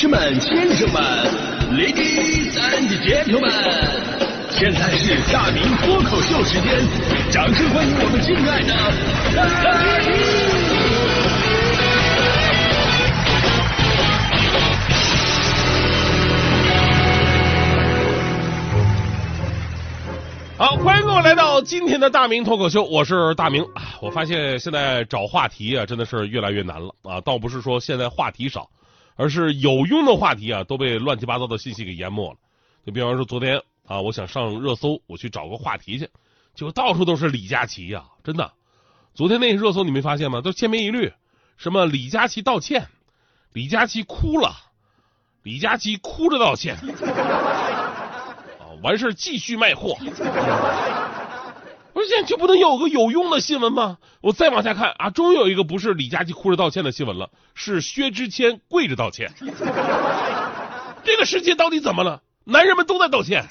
士们、先生们，Ladies and gentlemen，现在是大明脱口秀时间，掌声欢迎我们敬爱的！好，欢迎各位来到今天的大明脱口秀，我是大明。我发现现在找话题啊，真的是越来越难了啊！倒不是说现在话题少，而是有用的话题啊都被乱七八糟的信息给淹没了。就比方说昨天啊，我想上热搜，我去找个话题去，结果到处都是李佳琦呀、真的。昨天那热搜你没发现吗？都千篇一律，什么李佳琦道歉，李佳琦哭了，李佳琦哭着道歉。啊，完事儿继续卖货。不是现在就不能有个有用的新闻吗？我再往下看啊，终于有一个不是李佳琦哭着道歉的新闻了，是薛之谦跪着道歉。这个世界到底怎么了？男人们都在道歉，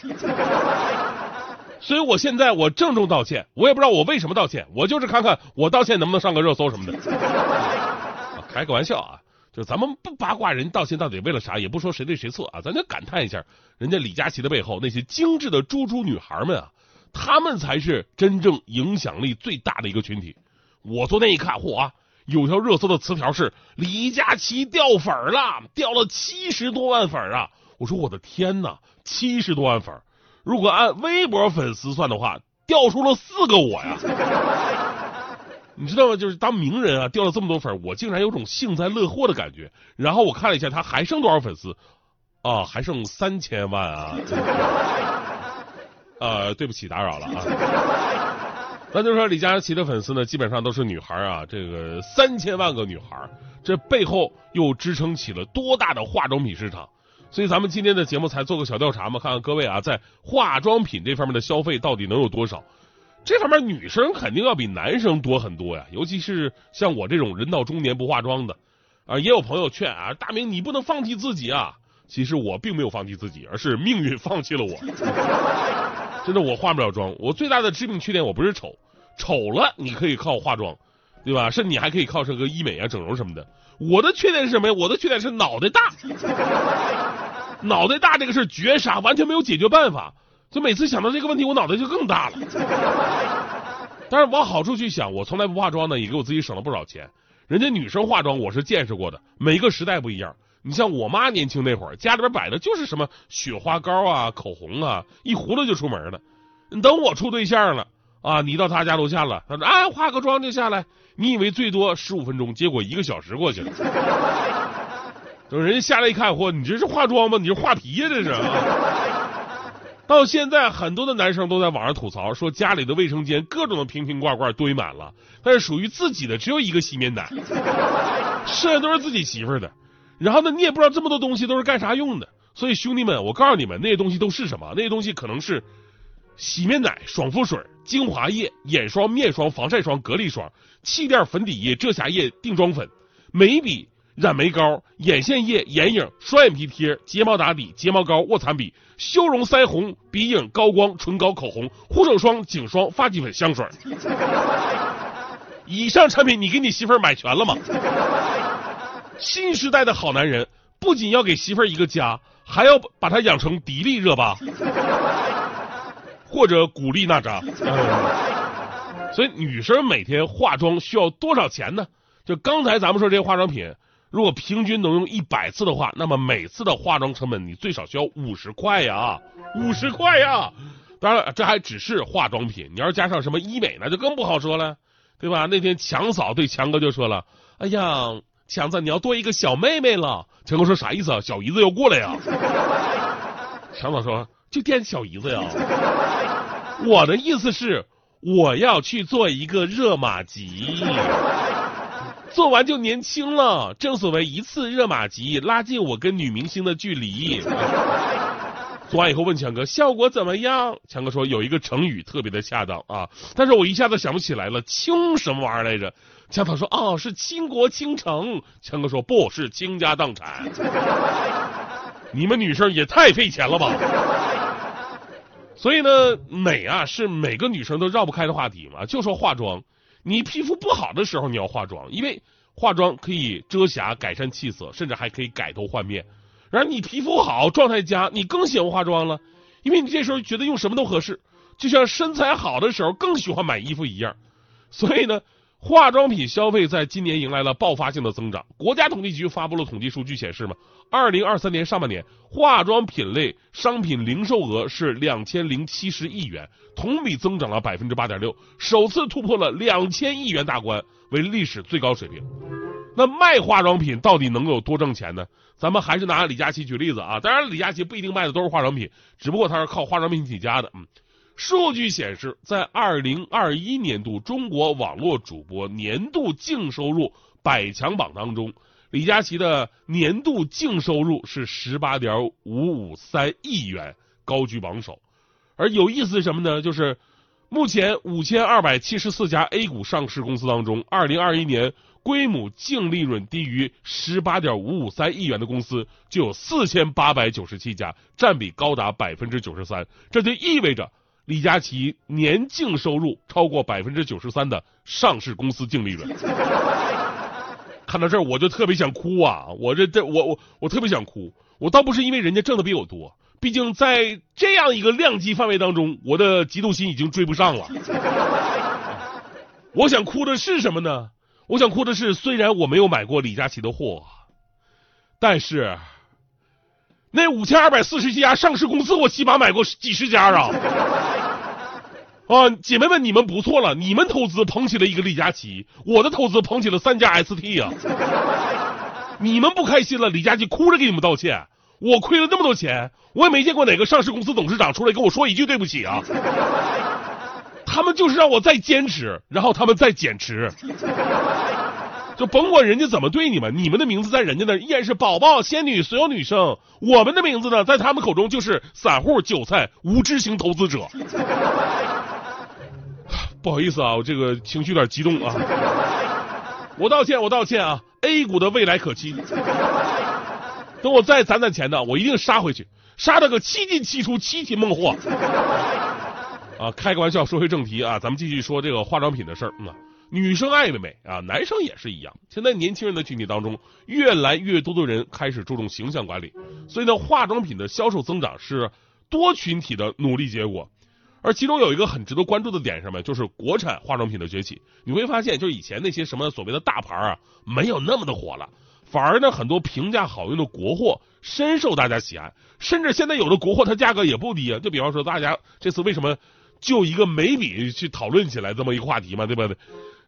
所以我现在我郑重道歉，我也不知道我为什么道歉，我就是看看我道歉能不能上个热搜什么的。啊开个玩笑啊，就咱们不八卦人道歉到底为了啥，也不说谁对谁错啊，咱就感叹一下，人家李佳琦的背后那些精致的猪猪女孩们啊，他们才是真正影响力最大的一个群体。我昨天一看，嚯啊，有条热搜的词条是李佳琦掉粉儿了，掉了七十多万粉儿啊！我说我的天哪，七十多万粉儿，如果按微博粉丝算的话，掉出了四个我呀！你知道吗？就是当名人啊掉了这么多粉儿，我竟然有种幸灾乐祸的感觉。然后我看了一下他还剩多少粉丝，啊，还剩三千万啊！呃，对不起，打扰了啊。那就是说，李佳琦的粉丝呢，基本上都是女孩啊，这个三千万个女孩，这背后又支撑起了多大的化妆品市场？所以咱们今天的节目才做个小调查嘛，看看各位啊，在化妆品这方面的消费到底能有多少？这方面女生肯定要比男生多很多呀，尤其是像我这种人到中年不化妆的，啊，也有朋友劝啊，大明你不能放弃自己啊。其实我并没有放弃自己，而是命运放弃了我。真的，我化不了妆。我最大的致命缺点，我不是丑，丑了你可以靠化妆，对吧？甚至你还可以靠这个医美啊、整容什么的。我的缺点是什么呀？我的缺点是脑袋大，脑袋大这个事绝杀，完全没有解决办法。就每次想到这个问题，我脑袋就更大了。但是往好处去想，我从来不化妆呢，也给我自己省了不少钱。人家女生化妆我是见识过的，每个时代不一样。你像我妈年轻那会儿，家里边摆的就是什么雪花膏啊、口红啊，一糊涂就出门了。等我处对象了啊，你到他家楼下了，他说啊化个妆就下来，你以为最多十五分钟，结果一个小时过去了。等人家下来一看，嚯，你这是化妆吗？你是画皮呀、这是。到现在，很多的男生都在网上吐槽说，家里的卫生间各种的瓶瓶罐罐堆满了，但是属于自己的只有一个洗面奶，剩下都是自己媳妇儿的。然后呢，你也不知道这么多东西都是干啥用的。所以兄弟们，我告诉你们，那些东西都是什么？那些东西可能是洗面奶、爽肤水、精华液、眼霜、面霜、防晒霜、隔离霜、气垫、粉底液、遮瑕液、定妆粉、眉笔、染眉膏、眼线液、眼影、双眼皮贴、睫毛打底、睫毛膏、卧蚕笔、修容腮红、鼻影、高光、唇膏、口红、护手霜、颈霜、发际粉、香水。以上产品你给你媳妇儿买全了吗？新时代的好男人不仅要给媳妇儿一个家，还要把她养成迪丽热巴 或者古力娜扎。所以女生每天化妆需要多少钱呢？就刚才咱们说这些化妆品，如果平均能用一百次的话，那么每次的化妆成本你最少需要五十块呀，五十块呀。当然了，这还只是化妆品，你要是加上什么医美，那就更不好说了，对吧？那天强嫂对强哥就说了：“哎呀。”强子，你要多一个小妹妹了。强哥说啥意思啊？小姨子要过来呀？强子说就惦小姨子呀。我的意思是我要去做一个热玛吉，做完就年轻了。正所谓一次热玛吉拉近我跟女明星的距离。做完以后问强哥效果怎么样？强哥说有一个成语特别的恰当啊，但是我一下子想不起来了，倾什么玩意儿来着？强嫂说哦是倾国倾城，强哥说不是倾家荡产。你们女生也太费钱了吧！所以呢，美啊是每个女生都绕不开的话题嘛。就说化妆，你皮肤不好的时候你要化妆，因为化妆可以遮瑕、改善气色，甚至还可以改头换面。然后你皮肤好、状态佳，你更喜欢化妆了，因为你这时候觉得用什么都合适，就像身材好的时候更喜欢买衣服一样。所以呢，化妆品消费在今年迎来了爆发性的增长。国家统计局发布了统计数据显示嘛，二零二三年上半年化妆品类商品零售额是两千零七十亿元，同比增长了百分之八点六，首次突破了两千亿元大关，为历史最高水平。那卖化妆品到底能有多挣钱呢？咱们还是拿李佳琦举例子啊。当然，李佳琦不一定卖的都是化妆品，只不过他是靠化妆品起家的。嗯，数据显示，在二零二一年度中国网络主播年度净收入百强榜当中，李佳琦的年度净收入是十八点五五三亿元，高居榜首。而有意思是什么呢？就是目前五千二百七十四家 A 股上市公司当中，二零二一年。规模净利润低于十八点五五三亿元的公司就有四千八百九十七家，占比高达百分之九十三。这就意味着李佳琦年净收入超过百分之九十三的上市公司净利润。看到这儿我就特别想哭啊！我这这我我我特别想哭。我倒不是因为人家挣的比我多，毕竟在这样一个量级范围当中，我的嫉妒心已经追不上了。我想哭的是什么呢？我想哭的是，虽然我没有买过李佳琦的货，但是那五千二百四十家上市公司，我起码买过几十家啊！啊，姐妹们，你们不错了，你们投资捧起了一个李佳琦，我的投资捧起了三家 ST 啊！你们不开心了，李佳琦哭着给你们道歉，我亏了那么多钱，我也没见过哪个上市公司董事长出来跟我说一句对不起啊！他们就是让我再坚持，然后他们再减持。就甭管人家怎么对你们，你们的名字在人家那依然是宝宝、仙女、所有女生。我们的名字呢，在他们口中就是散户、韭菜、无知型投资者。不好意思啊，我这个情绪有点激动啊。我道歉，我道歉啊。A 股的未来可期。等我再攒攒钱呢，我一定杀回去，杀他个七进七出、七擒孟获。啊，开个玩笑，说回正题啊，咱们继续说这个化妆品的事儿。嗯。女生爱美啊，男生也是一样。现在年轻人的群体当中，越来越多的人开始注重形象管理，所以呢，化妆品的销售增长是多群体的努力结果。而其中有一个很值得关注的点，什么？就是国产化妆品的崛起。你会发现，就是以前那些什么所谓的大牌啊，没有那么的火了，反而呢，很多平价好用的国货深受大家喜爱。甚至现在有的国货它价格也不低啊。就比方说，大家这次为什么就一个眉笔去讨论起来这么一个话题嘛，对吧？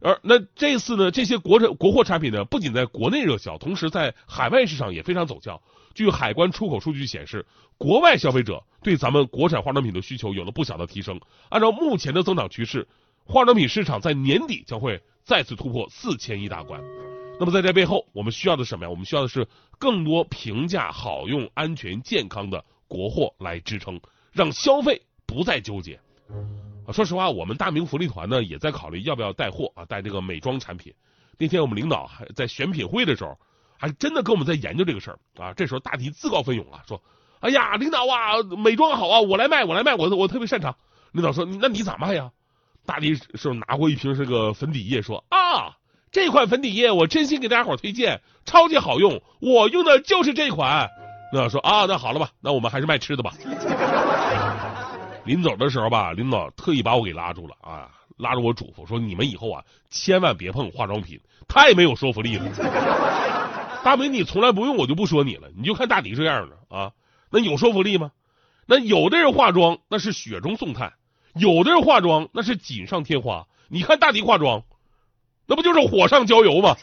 而那这次呢，这些国产国货产品呢，不仅在国内热销，同时在海外市场也非常走俏。据海关出口数据显示，国外消费者对咱们国产化妆品的需求有了不小的提升。按照目前的增长趋势，化妆品市场在年底将会再次突破四千亿大关。那么在这背后，我们需要的什么呀？我们需要的是更多平价、好用、安全、健康的国货来支撑，让消费不再纠结。说实话，我们大明福利团呢也在考虑要不要带货啊，带这个美妆产品。那天我们领导还在选品会的时候，还真的跟我们在研究这个事儿啊。这时候大迪自告奋勇啊，说：“哎呀，领导啊，美妆好啊，我来卖，我来卖，我我特别擅长。”领导说：“那你咋卖呀？”大迪是拿过一瓶这个粉底液，说：“啊，这款粉底液我真心给大家伙推荐，超级好用，我用的就是这款。”领导说：“啊，那好了吧，那我们还是卖吃的吧。”临走的时候吧，领导特意把我给拉住了啊，拉着我嘱咐说：“你们以后啊，千万别碰化妆品，太没有说服力了。大美，你从来不用，我就不说你了。你就看大迪这样的啊，那有说服力吗？那有的人化妆那是雪中送炭，有的人化妆那是锦上添花。你看大迪化妆，那不就是火上浇油吗？”